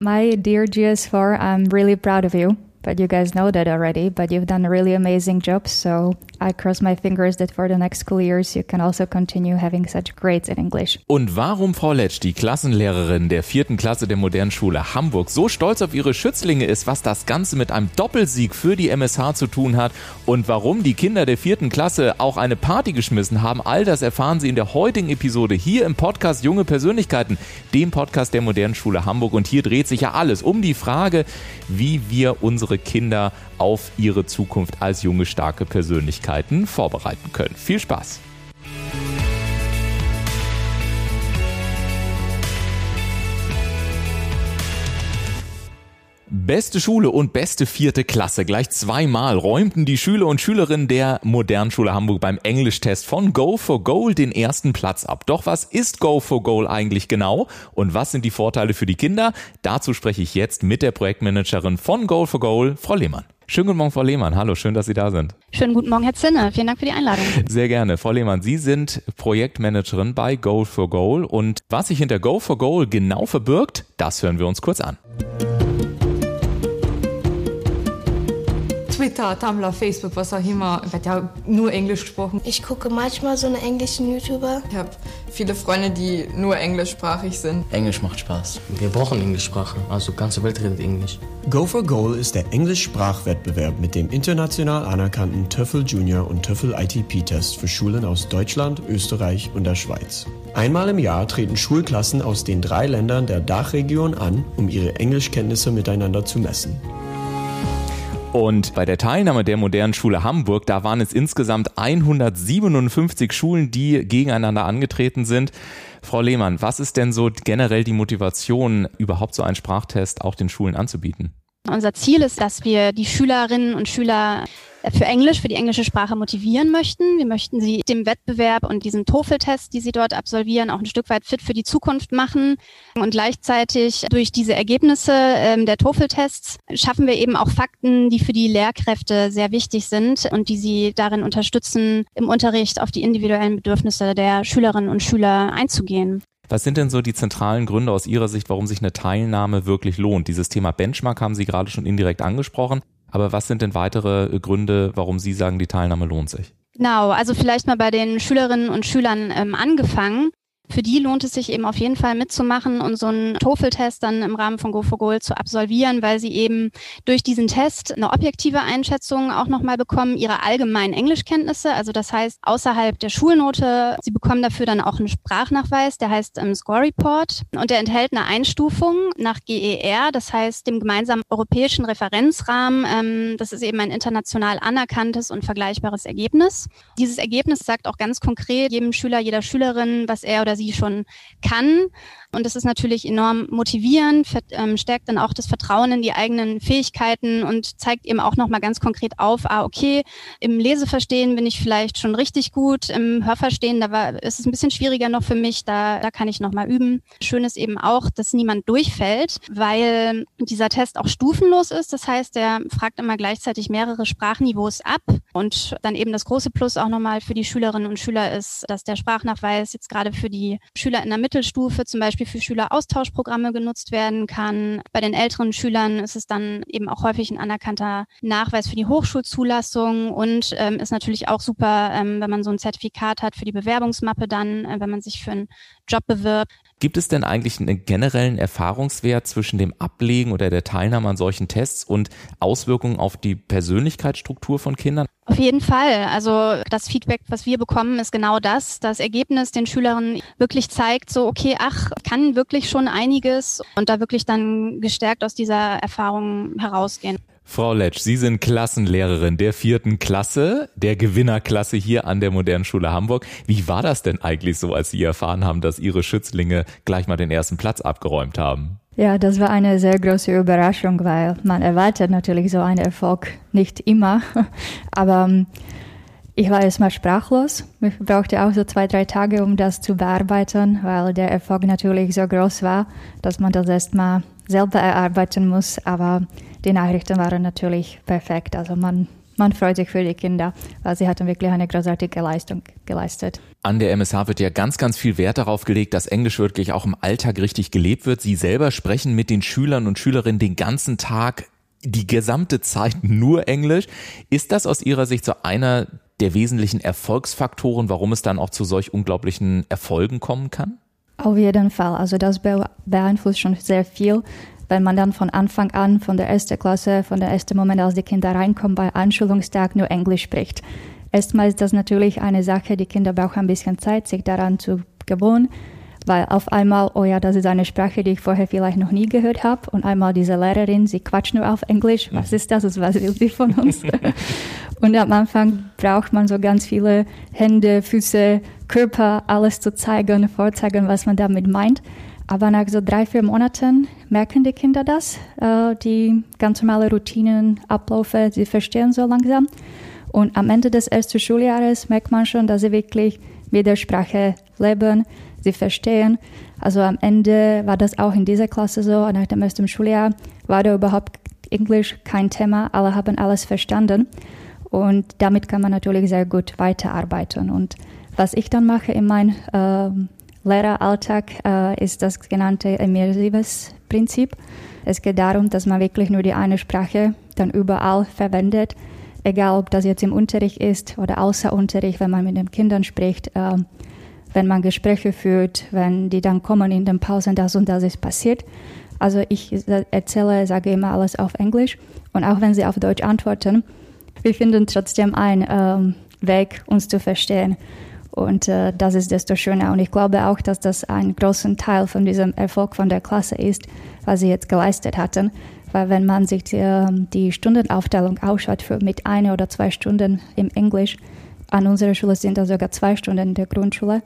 My dear GS4, I'm really proud of you. But you guys know that already, but you've done a really amazing job. So I cross my fingers that for the next school years you can also continue having such grades in English. Und warum Frau Letsch, die Klassenlehrerin der vierten Klasse der modernen Schule Hamburg, so stolz auf ihre Schützlinge ist, was das Ganze mit einem Doppelsieg für die MSH zu tun hat und warum die Kinder der vierten Klasse auch eine Party geschmissen haben, all das erfahren Sie in der heutigen Episode hier im Podcast Junge Persönlichkeiten, dem Podcast der modernen Schule Hamburg. Und hier dreht sich ja alles um die Frage, wie wir unsere Kinder auf ihre Zukunft als junge, starke Persönlichkeiten vorbereiten können. Viel Spaß! Beste Schule und beste vierte Klasse. Gleich zweimal räumten die Schüler und Schülerinnen der Modernschule Hamburg beim Englischtest von Go for Goal den ersten Platz ab. Doch was ist Go for Goal eigentlich genau und was sind die Vorteile für die Kinder? Dazu spreche ich jetzt mit der Projektmanagerin von Go for Goal, Frau Lehmann. Schönen guten Morgen, Frau Lehmann. Hallo, schön, dass Sie da sind. Schönen guten Morgen, Herr Zinne. Vielen Dank für die Einladung. Sehr gerne. Frau Lehmann, Sie sind Projektmanagerin bei Goal for Goal und was sich hinter Go for Goal genau verbirgt, das hören wir uns kurz an. Twitter, Tumblr, Facebook, was auch immer, wird ja nur Englisch gesprochen. Ich gucke manchmal so einen englischen YouTuber. Ich habe viele Freunde, die nur englischsprachig sind. Englisch macht Spaß. Wir brauchen Englischsprache, also ganze Welt redet Englisch. Go for Goal ist der Englisch-Sprachwettbewerb mit dem international anerkannten TOEFL Junior und TOEFL ITP-Test für Schulen aus Deutschland, Österreich und der Schweiz. Einmal im Jahr treten Schulklassen aus den drei Ländern der Dachregion an, um ihre Englischkenntnisse miteinander zu messen. Und bei der Teilnahme der modernen Schule Hamburg, da waren es insgesamt 157 Schulen, die gegeneinander angetreten sind. Frau Lehmann, was ist denn so generell die Motivation, überhaupt so einen Sprachtest auch den Schulen anzubieten? Unser Ziel ist, dass wir die Schülerinnen und Schüler für Englisch, für die englische Sprache motivieren möchten. Wir möchten sie dem Wettbewerb und diesem TOEFL-Test, die sie dort absolvieren, auch ein Stück weit fit für die Zukunft machen. Und gleichzeitig durch diese Ergebnisse ähm, der TOEFL-Tests schaffen wir eben auch Fakten, die für die Lehrkräfte sehr wichtig sind und die sie darin unterstützen, im Unterricht auf die individuellen Bedürfnisse der Schülerinnen und Schüler einzugehen. Was sind denn so die zentralen Gründe aus Ihrer Sicht, warum sich eine Teilnahme wirklich lohnt? Dieses Thema Benchmark haben Sie gerade schon indirekt angesprochen. Aber was sind denn weitere Gründe, warum Sie sagen, die Teilnahme lohnt sich? Genau, also vielleicht mal bei den Schülerinnen und Schülern ähm, angefangen für die lohnt es sich eben auf jeden Fall mitzumachen und so einen TOEFL-Test dann im Rahmen von GoForGoal zu absolvieren, weil sie eben durch diesen Test eine objektive Einschätzung auch nochmal bekommen, ihre allgemeinen Englischkenntnisse, also das heißt außerhalb der Schulnote. Sie bekommen dafür dann auch einen Sprachnachweis, der heißt ähm, Score Report und der enthält eine Einstufung nach GER, das heißt dem gemeinsamen europäischen Referenzrahmen. Ähm, das ist eben ein international anerkanntes und vergleichbares Ergebnis. Dieses Ergebnis sagt auch ganz konkret jedem Schüler, jeder Schülerin, was er oder sie schon kann. Und das ist natürlich enorm motivierend, ähm, stärkt dann auch das Vertrauen in die eigenen Fähigkeiten und zeigt eben auch nochmal ganz konkret auf, ah, okay, im Leseverstehen bin ich vielleicht schon richtig gut, im Hörverstehen, da war, ist es ein bisschen schwieriger noch für mich, da, da kann ich nochmal üben. Schön ist eben auch, dass niemand durchfällt, weil dieser Test auch stufenlos ist. Das heißt, er fragt immer gleichzeitig mehrere Sprachniveaus ab. Und dann eben das große Plus auch nochmal für die Schülerinnen und Schüler ist, dass der Sprachnachweis jetzt gerade für die Schüler in der Mittelstufe zum Beispiel für Schüleraustauschprogramme genutzt werden kann. Bei den älteren Schülern ist es dann eben auch häufig ein anerkannter Nachweis für die Hochschulzulassung und ähm, ist natürlich auch super, ähm, wenn man so ein Zertifikat hat für die Bewerbungsmappe dann, äh, wenn man sich für einen Job bewirbt. Gibt es denn eigentlich einen generellen Erfahrungswert zwischen dem Ablegen oder der Teilnahme an solchen Tests und Auswirkungen auf die Persönlichkeitsstruktur von Kindern? Auf jeden Fall. Also das Feedback, was wir bekommen, ist genau das. Das Ergebnis den Schülerinnen wirklich zeigt, so, okay, ach, kann wirklich schon einiges und da wirklich dann gestärkt aus dieser Erfahrung herausgehen. Frau Letsch, Sie sind Klassenlehrerin der vierten Klasse, der Gewinnerklasse hier an der Modernen Schule Hamburg. Wie war das denn eigentlich so, als Sie erfahren haben, dass Ihre Schützlinge gleich mal den ersten Platz abgeräumt haben? Ja, das war eine sehr große Überraschung, weil man erwartet natürlich so einen Erfolg nicht immer. Aber ähm, ich war erstmal sprachlos. Ich brauchte auch so zwei, drei Tage, um das zu bearbeiten, weil der Erfolg natürlich so groß war, dass man das erstmal selber erarbeiten muss. Aber die Nachrichten waren natürlich perfekt. Also man, man freut sich für die Kinder, weil sie hatten wirklich eine großartige Leistung geleistet. An der MSH wird ja ganz, ganz viel Wert darauf gelegt, dass Englisch wirklich auch im Alltag richtig gelebt wird. Sie selber sprechen mit den Schülern und Schülerinnen den ganzen Tag die gesamte Zeit nur Englisch. Ist das aus Ihrer Sicht so einer der wesentlichen Erfolgsfaktoren, warum es dann auch zu solch unglaublichen Erfolgen kommen kann? Auf jeden Fall. Also das beeinflusst schon sehr viel, wenn man dann von Anfang an, von der ersten Klasse, von der ersten Moment, als die Kinder reinkommen, bei Einschulungstag nur Englisch spricht. Erstmal ist das natürlich eine Sache, die Kinder brauchen ein bisschen Zeit, sich daran zu gewöhnen weil auf einmal, oh ja, das ist eine Sprache, die ich vorher vielleicht noch nie gehört habe und einmal diese Lehrerin, sie quatscht nur auf Englisch, was ist das, was will sie von uns? und am Anfang braucht man so ganz viele Hände, Füße, Körper, alles zu zeigen, vorzeigen, was man damit meint. Aber nach so drei, vier Monaten merken die Kinder das, äh, die ganz normale Routinen, Abläufe, sie verstehen so langsam. Und am Ende des ersten Schuljahres merkt man schon, dass sie wirklich mit der Sprache leben, sie verstehen. Also am Ende war das auch in dieser Klasse so. Nach dem ersten Schuljahr war da überhaupt Englisch kein Thema. Alle haben alles verstanden. Und damit kann man natürlich sehr gut weiterarbeiten. Und was ich dann mache in meinem äh, Lehreralltag, äh, ist das genannte immersives Prinzip. Es geht darum, dass man wirklich nur die eine Sprache dann überall verwendet, egal ob das jetzt im Unterricht ist oder außer Unterricht, wenn man mit den Kindern spricht. Äh, wenn man Gespräche führt, wenn die dann kommen in den Pausen, das und das ist passiert. Also ich erzähle, sage immer alles auf Englisch und auch wenn sie auf Deutsch antworten, wir finden trotzdem einen ähm, Weg, uns zu verstehen. Und äh, das ist desto schöner. Und ich glaube auch, dass das ein großer Teil von diesem Erfolg von der Klasse ist, was sie jetzt geleistet hatten. Weil wenn man sich die, ähm, die Stundenaufteilung ausschaut für mit einer oder zwei Stunden im Englisch, an unserer Schule sind da sogar zwei Stunden in der Grundschule.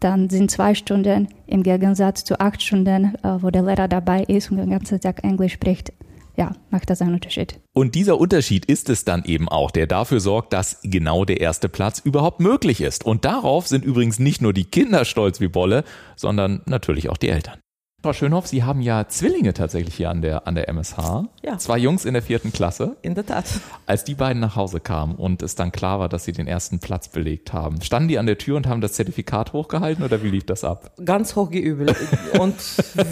Dann sind zwei Stunden im Gegensatz zu acht Stunden, äh, wo der Lehrer dabei ist und den ganzen Tag Englisch spricht. Ja, macht das einen Unterschied. Und dieser Unterschied ist es dann eben auch, der dafür sorgt, dass genau der erste Platz überhaupt möglich ist. Und darauf sind übrigens nicht nur die Kinder stolz wie Bolle, sondern natürlich auch die Eltern. Frau Schönhoff, Sie haben ja Zwillinge tatsächlich hier an der, an der MSH. Ja. Zwei Jungs in der vierten Klasse. In der Tat. Als die beiden nach Hause kamen und es dann klar war, dass sie den ersten Platz belegt haben, standen die an der Tür und haben das Zertifikat hochgehalten oder wie lief das ab? Ganz hochgeübelt. und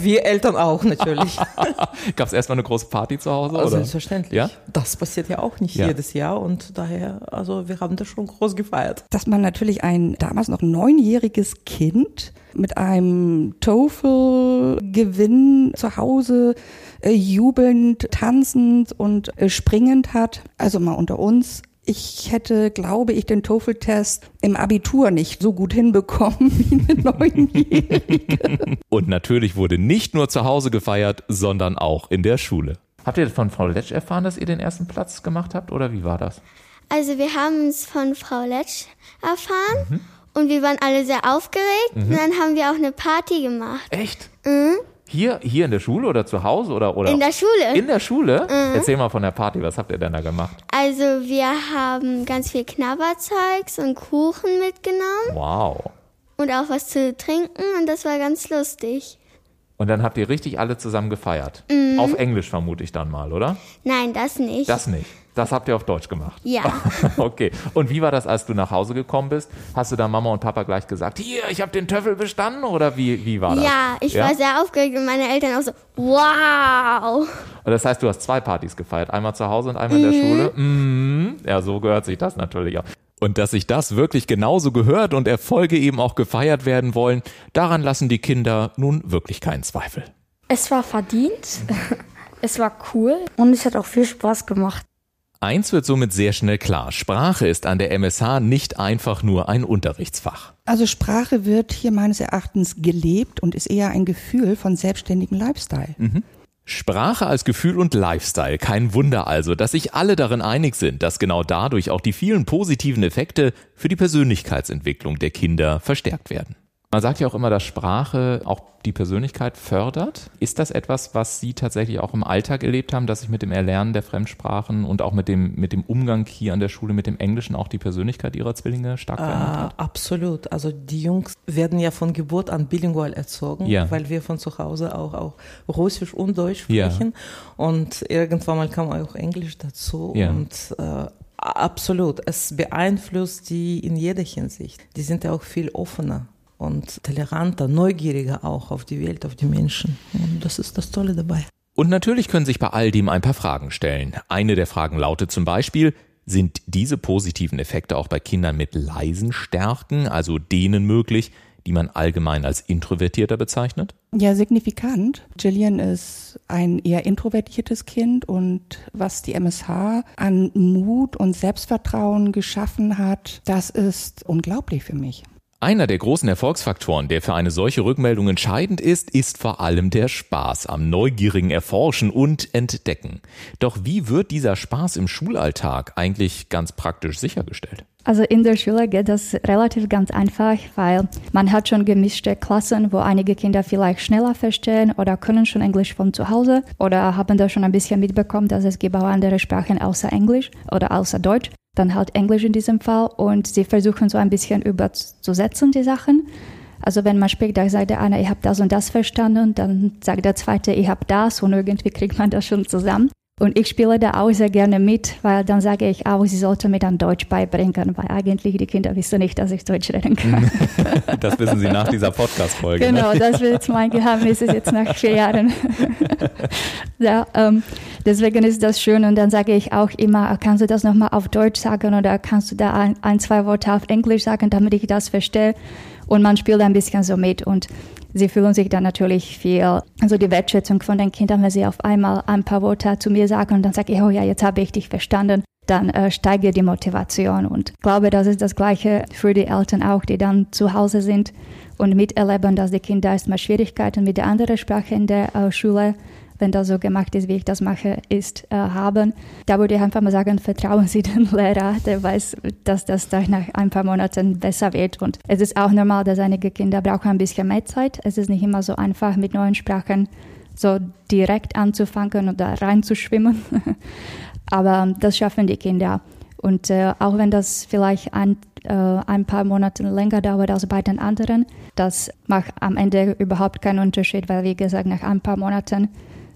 wir Eltern auch natürlich. Gab es erstmal eine große Party zu Hause? Oder? Selbstverständlich. Ja? Das passiert ja auch nicht ja. jedes Jahr und daher, also wir haben das schon groß gefeiert. Dass man natürlich ein damals noch neunjähriges Kind mit einem TOEFL-Gewinn zu Hause äh, jubelnd, tanzend und äh, springend hat. Also mal unter uns. Ich hätte, glaube ich, den TOEFL-Test im Abitur nicht so gut hinbekommen wie eine Neunjährige. Und natürlich wurde nicht nur zu Hause gefeiert, sondern auch in der Schule. Habt ihr von Frau Letsch erfahren, dass ihr den ersten Platz gemacht habt oder wie war das? Also wir haben es von Frau Letsch erfahren. Mhm und wir waren alle sehr aufgeregt. Mhm. Und dann haben wir auch eine Party gemacht. Echt? Mhm. Hier, hier in der Schule oder zu Hause oder, oder? In der Schule. In der Schule? Mhm. Erzähl mal von der Party. Was habt ihr denn da gemacht? Also, wir haben ganz viel Knabberzeugs und Kuchen mitgenommen. Wow. Und auch was zu trinken und das war ganz lustig. Und dann habt ihr richtig alle zusammen gefeiert. Mhm. Auf Englisch vermute ich dann mal, oder? Nein, das nicht. Das nicht. Das habt ihr auf Deutsch gemacht? Ja. okay. Und wie war das, als du nach Hause gekommen bist? Hast du da Mama und Papa gleich gesagt, hier, ich habe den Töffel bestanden? Oder wie, wie war das? Ja, ich ja? war sehr aufgeregt und meine Eltern auch so, wow. Und das heißt, du hast zwei Partys gefeiert. Einmal zu Hause und einmal mhm. in der mhm. Schule? Mhm. Ja, so gehört sich das natürlich auch. Und dass sich das wirklich genauso gehört und Erfolge eben auch gefeiert werden wollen, daran lassen die Kinder nun wirklich keinen Zweifel. Es war verdient, es war cool und es hat auch viel Spaß gemacht. Eins wird somit sehr schnell klar. Sprache ist an der MSH nicht einfach nur ein Unterrichtsfach. Also Sprache wird hier meines Erachtens gelebt und ist eher ein Gefühl von selbstständigem Lifestyle. Mhm. Sprache als Gefühl und Lifestyle. Kein Wunder also, dass sich alle darin einig sind, dass genau dadurch auch die vielen positiven Effekte für die Persönlichkeitsentwicklung der Kinder verstärkt werden. Man sagt ja auch immer, dass Sprache auch die Persönlichkeit fördert. Ist das etwas, was Sie tatsächlich auch im Alltag erlebt haben, dass sich mit dem Erlernen der Fremdsprachen und auch mit dem, mit dem Umgang hier an der Schule mit dem Englischen auch die Persönlichkeit Ihrer Zwillinge stark verändert hat? Äh, absolut. Also die Jungs werden ja von Geburt an bilingual erzogen, ja. weil wir von zu Hause auch, auch Russisch und Deutsch sprechen. Ja. Und irgendwann mal kam auch Englisch dazu. Ja. Und äh, Absolut. Es beeinflusst die in jeder Hinsicht. Die sind ja auch viel offener und toleranter, neugieriger auch auf die Welt, auf die Menschen. Und das ist das Tolle dabei. Und natürlich können sich bei all dem ein paar Fragen stellen. Eine der Fragen lautet zum Beispiel, sind diese positiven Effekte auch bei Kindern mit leisen Stärken, also denen möglich, die man allgemein als introvertierter bezeichnet? Ja, signifikant. Gillian ist ein eher introvertiertes Kind und was die MSH an Mut und Selbstvertrauen geschaffen hat, das ist unglaublich für mich. Einer der großen Erfolgsfaktoren, der für eine solche Rückmeldung entscheidend ist, ist vor allem der Spaß am neugierigen Erforschen und Entdecken. Doch wie wird dieser Spaß im Schulalltag eigentlich ganz praktisch sichergestellt? Also in der Schule geht das relativ ganz einfach, weil man hat schon gemischte Klassen, wo einige Kinder vielleicht schneller verstehen oder können schon Englisch von zu Hause oder haben da schon ein bisschen mitbekommen, dass es gibt auch andere Sprachen außer Englisch oder außer Deutsch dann halt Englisch in diesem Fall und sie versuchen so ein bisschen überzusetzen die Sachen. Also wenn man spricht, da sagt der eine, ich habe das und das verstanden, dann sagt der zweite, ich habe das und irgendwie kriegt man das schon zusammen. Und ich spiele da auch sehr gerne mit, weil dann sage ich auch, sie sollte mir dann Deutsch beibringen, weil eigentlich die Kinder wissen nicht, dass ich Deutsch reden kann. Das wissen sie nach dieser Podcast-Folge. Ne? Genau, ne? das wird jetzt mein Geheimnis jetzt nach vier Jahren. ja, ähm, deswegen ist das schön und dann sage ich auch immer, kannst du das nochmal auf Deutsch sagen oder kannst du da ein, ein, zwei Worte auf Englisch sagen, damit ich das verstehe? Und man spielt ein bisschen so mit und sie fühlen sich dann natürlich viel, also die Wertschätzung von den Kindern, wenn sie auf einmal ein paar Worte zu mir sagen und dann sage ich, oh ja, jetzt habe ich dich verstanden, dann äh, steigt die Motivation und ich glaube, das ist das Gleiche für die Eltern auch, die dann zu Hause sind und miterleben, dass die Kinder erstmal Schwierigkeiten mit der anderen Sprache in der äh, Schule wenn das so gemacht ist, wie ich das mache, ist, äh, haben. Da würde ich einfach mal sagen, vertrauen Sie dem Lehrer, der weiß, dass das dann nach ein paar Monaten besser wird. Und es ist auch normal, dass einige Kinder brauchen ein bisschen mehr Zeit. Es ist nicht immer so einfach, mit neuen Sprachen so direkt anzufangen oder reinzuschwimmen. Aber das schaffen die Kinder. Und äh, auch wenn das vielleicht ein, äh, ein paar Monate länger dauert als bei den anderen, das macht am Ende überhaupt keinen Unterschied, weil wie gesagt, nach ein paar Monaten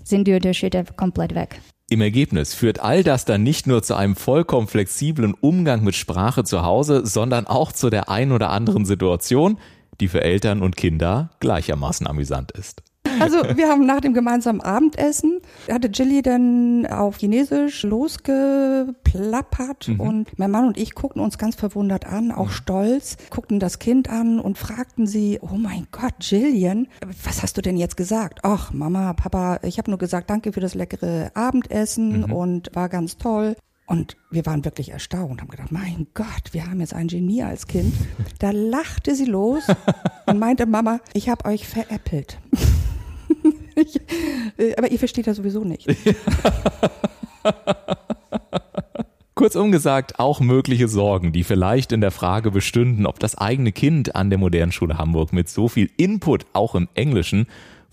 sind die Unterschiede komplett weg. Im Ergebnis führt all das dann nicht nur zu einem vollkommen flexiblen Umgang mit Sprache zu Hause, sondern auch zu der ein oder anderen Situation, die für Eltern und Kinder gleichermaßen amüsant ist. Also wir haben nach dem gemeinsamen Abendessen, hatte Jilly dann auf Chinesisch losgeplappert mhm. und mein Mann und ich guckten uns ganz verwundert an, auch mhm. stolz, guckten das Kind an und fragten sie, oh mein Gott, Jillian, was hast du denn jetzt gesagt? Ach, Mama, Papa, ich habe nur gesagt, danke für das leckere Abendessen mhm. und war ganz toll. Und wir waren wirklich erstaunt, haben gedacht, mein Gott, wir haben jetzt ein Genie als Kind. Da lachte sie los und meinte, Mama, ich habe euch veräppelt. Ich, äh, aber ihr versteht das sowieso nicht. Kurzum gesagt, auch mögliche Sorgen, die vielleicht in der Frage bestünden, ob das eigene Kind an der modernen Schule Hamburg mit so viel Input auch im Englischen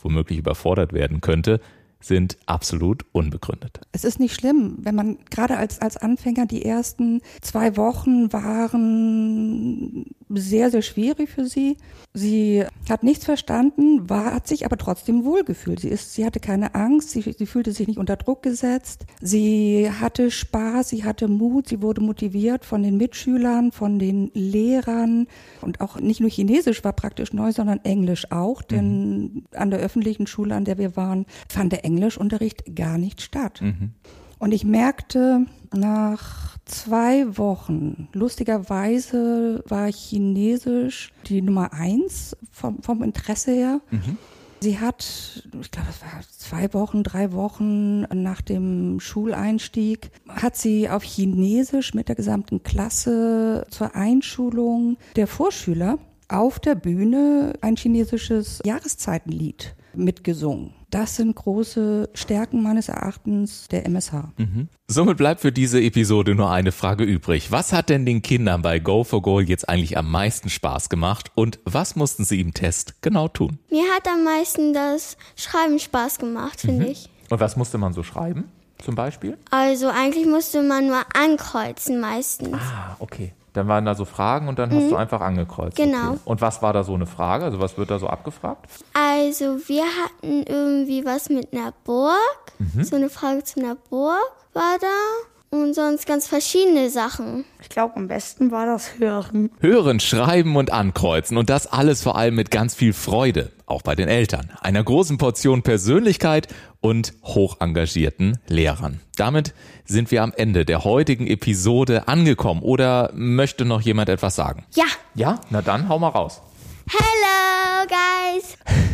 womöglich überfordert werden könnte, sind absolut unbegründet. Es ist nicht schlimm, wenn man gerade als, als Anfänger die ersten zwei Wochen waren sehr, sehr schwierig für sie. Sie hat nichts verstanden, war, hat sich aber trotzdem wohlgefühlt. Sie ist, sie hatte keine Angst, sie, sie fühlte sich nicht unter Druck gesetzt. Sie hatte Spaß, sie hatte Mut, sie wurde motiviert von den Mitschülern, von den Lehrern und auch nicht nur Chinesisch war praktisch neu, sondern Englisch auch, denn mhm. an der öffentlichen Schule, an der wir waren, fand der Englischunterricht gar nicht statt. Mhm. Und ich merkte nach zwei Wochen, lustigerweise war Chinesisch die Nummer eins vom, vom Interesse her. Mhm. Sie hat, ich glaube, es war zwei Wochen, drei Wochen nach dem Schuleinstieg, hat sie auf Chinesisch mit der gesamten Klasse zur Einschulung der Vorschüler auf der Bühne ein chinesisches Jahreszeitenlied mitgesungen. Das sind große Stärken meines Erachtens der MSH. Mhm. Somit bleibt für diese Episode nur eine Frage übrig. Was hat denn den Kindern bei Go for Goal jetzt eigentlich am meisten Spaß gemacht und was mussten sie im Test genau tun? Mir hat am meisten das Schreiben Spaß gemacht, finde mhm. ich. Und was musste man so schreiben? Zum Beispiel? Also eigentlich musste man nur ankreuzen meistens. Ah, okay. Dann waren da so Fragen und dann mhm. hast du einfach angekreuzt. Genau. Okay. Und was war da so eine Frage? Also was wird da so abgefragt? Also wir hatten irgendwie was mit einer Burg. Mhm. So eine Frage zu einer Burg war da. Und sonst ganz verschiedene Sachen. Ich glaube, am besten war das Hören. Hören, Schreiben und Ankreuzen und das alles vor allem mit ganz viel Freude, auch bei den Eltern, einer großen Portion Persönlichkeit und hoch engagierten Lehrern. Damit sind wir am Ende der heutigen Episode angekommen. Oder möchte noch jemand etwas sagen? Ja. Ja? Na dann, hau mal raus. Hello, guys.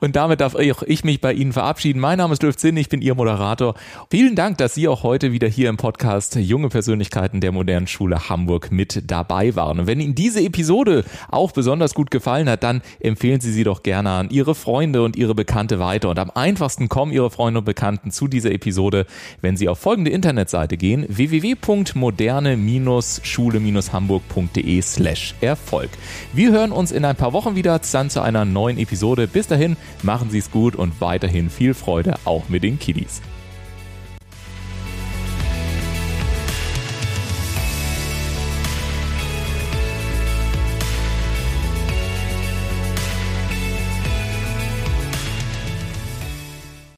Und damit darf auch ich mich bei Ihnen verabschieden. Mein Name ist Löw Zinn, ich bin Ihr Moderator. Vielen Dank, dass Sie auch heute wieder hier im Podcast Junge Persönlichkeiten der modernen Schule Hamburg mit dabei waren. Und wenn Ihnen diese Episode auch besonders gut gefallen hat, dann empfehlen Sie sie doch gerne an Ihre Freunde und Ihre Bekannte weiter. Und am einfachsten kommen Ihre Freunde und Bekannten zu dieser Episode, wenn Sie auf folgende Internetseite gehen, www.moderne-schule-hamburg.de slash Erfolg. Wir hören uns in ein paar Wochen wieder, dann zu einer neuen Episode. Bis dahin, machen Sie es gut und weiterhin viel Freude auch mit den Kiddies.